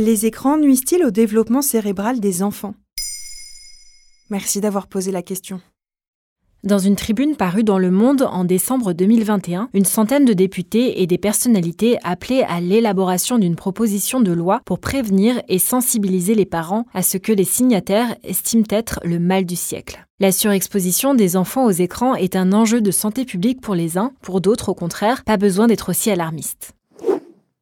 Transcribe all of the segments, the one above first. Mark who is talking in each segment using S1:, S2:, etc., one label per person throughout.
S1: Les écrans nuisent-ils au développement cérébral des enfants? Merci d'avoir posé la question.
S2: Dans une tribune parue dans Le Monde en décembre 2021, une centaine de députés et des personnalités appelaient à l'élaboration d'une proposition de loi pour prévenir et sensibiliser les parents à ce que les signataires estiment être le mal du siècle. La surexposition des enfants aux écrans est un enjeu de santé publique pour les uns, pour d'autres au contraire, pas besoin d'être aussi alarmiste.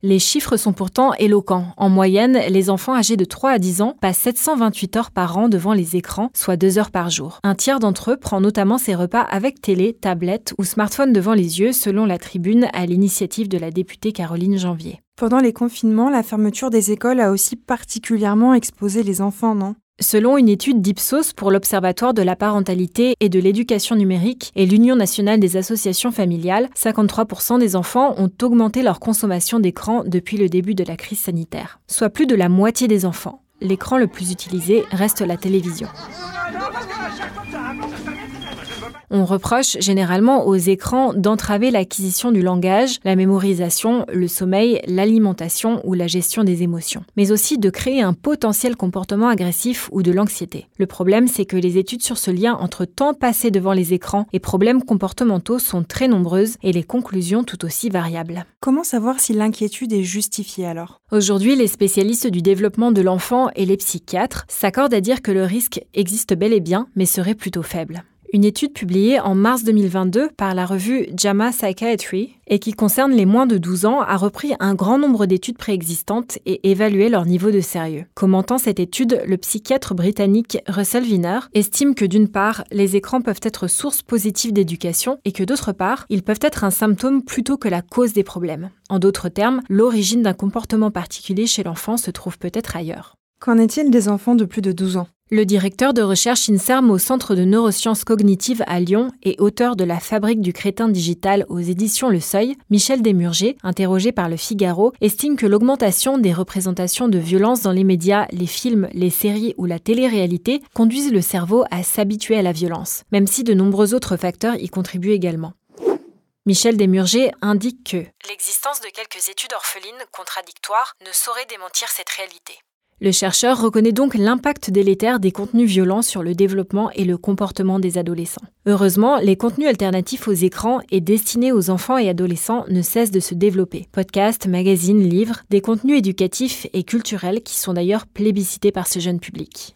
S2: Les chiffres sont pourtant éloquents. En moyenne, les enfants âgés de 3 à 10 ans passent 728 heures par an devant les écrans, soit 2 heures par jour. Un tiers d'entre eux prend notamment ses repas avec télé, tablette ou smartphone devant les yeux, selon la tribune à l'initiative de la députée Caroline Janvier.
S1: Pendant les confinements, la fermeture des écoles a aussi particulièrement exposé les enfants, non?
S2: Selon une étude d'Ipsos pour l'Observatoire de la parentalité et de l'éducation numérique et l'Union nationale des associations familiales, 53% des enfants ont augmenté leur consommation d'écran depuis le début de la crise sanitaire, soit plus de la moitié des enfants. L'écran le plus utilisé reste la télévision. On reproche généralement aux écrans d'entraver l'acquisition du langage, la mémorisation, le sommeil, l'alimentation ou la gestion des émotions, mais aussi de créer un potentiel comportement agressif ou de l'anxiété. Le problème, c'est que les études sur ce lien entre temps passé devant les écrans et problèmes comportementaux sont très nombreuses et les conclusions tout aussi variables.
S1: Comment savoir si l'inquiétude est justifiée alors?
S2: Aujourd'hui, les spécialistes du développement de l'enfant et les psychiatres s'accordent à dire que le risque existe bel et bien, mais serait plutôt faible. Une étude publiée en mars 2022 par la revue JAMA Psychiatry et qui concerne les moins de 12 ans a repris un grand nombre d'études préexistantes et évalué leur niveau de sérieux. Commentant cette étude, le psychiatre britannique Russell Wiener estime que d'une part, les écrans peuvent être source positive d'éducation et que d'autre part, ils peuvent être un symptôme plutôt que la cause des problèmes. En d'autres termes, l'origine d'un comportement particulier chez l'enfant se trouve peut-être ailleurs.
S1: Qu'en est-il des enfants de plus de 12 ans?
S2: Le directeur de recherche INSERM au Centre de neurosciences cognitives à Lyon et auteur de La fabrique du crétin digital aux éditions Le Seuil, Michel Desmurger, interrogé par Le Figaro, estime que l'augmentation des représentations de violence dans les médias, les films, les séries ou la télé-réalité conduisent le cerveau à s'habituer à la violence, même si de nombreux autres facteurs y contribuent également. Michel Desmurger indique que
S3: l'existence de quelques études orphelines contradictoires ne saurait démentir cette réalité.
S2: Le chercheur reconnaît donc l'impact délétère des contenus violents sur le développement et le comportement des adolescents. Heureusement, les contenus alternatifs aux écrans et destinés aux enfants et adolescents ne cessent de se développer. Podcasts, magazines, livres, des contenus éducatifs et culturels qui sont d'ailleurs plébiscités par ce jeune public.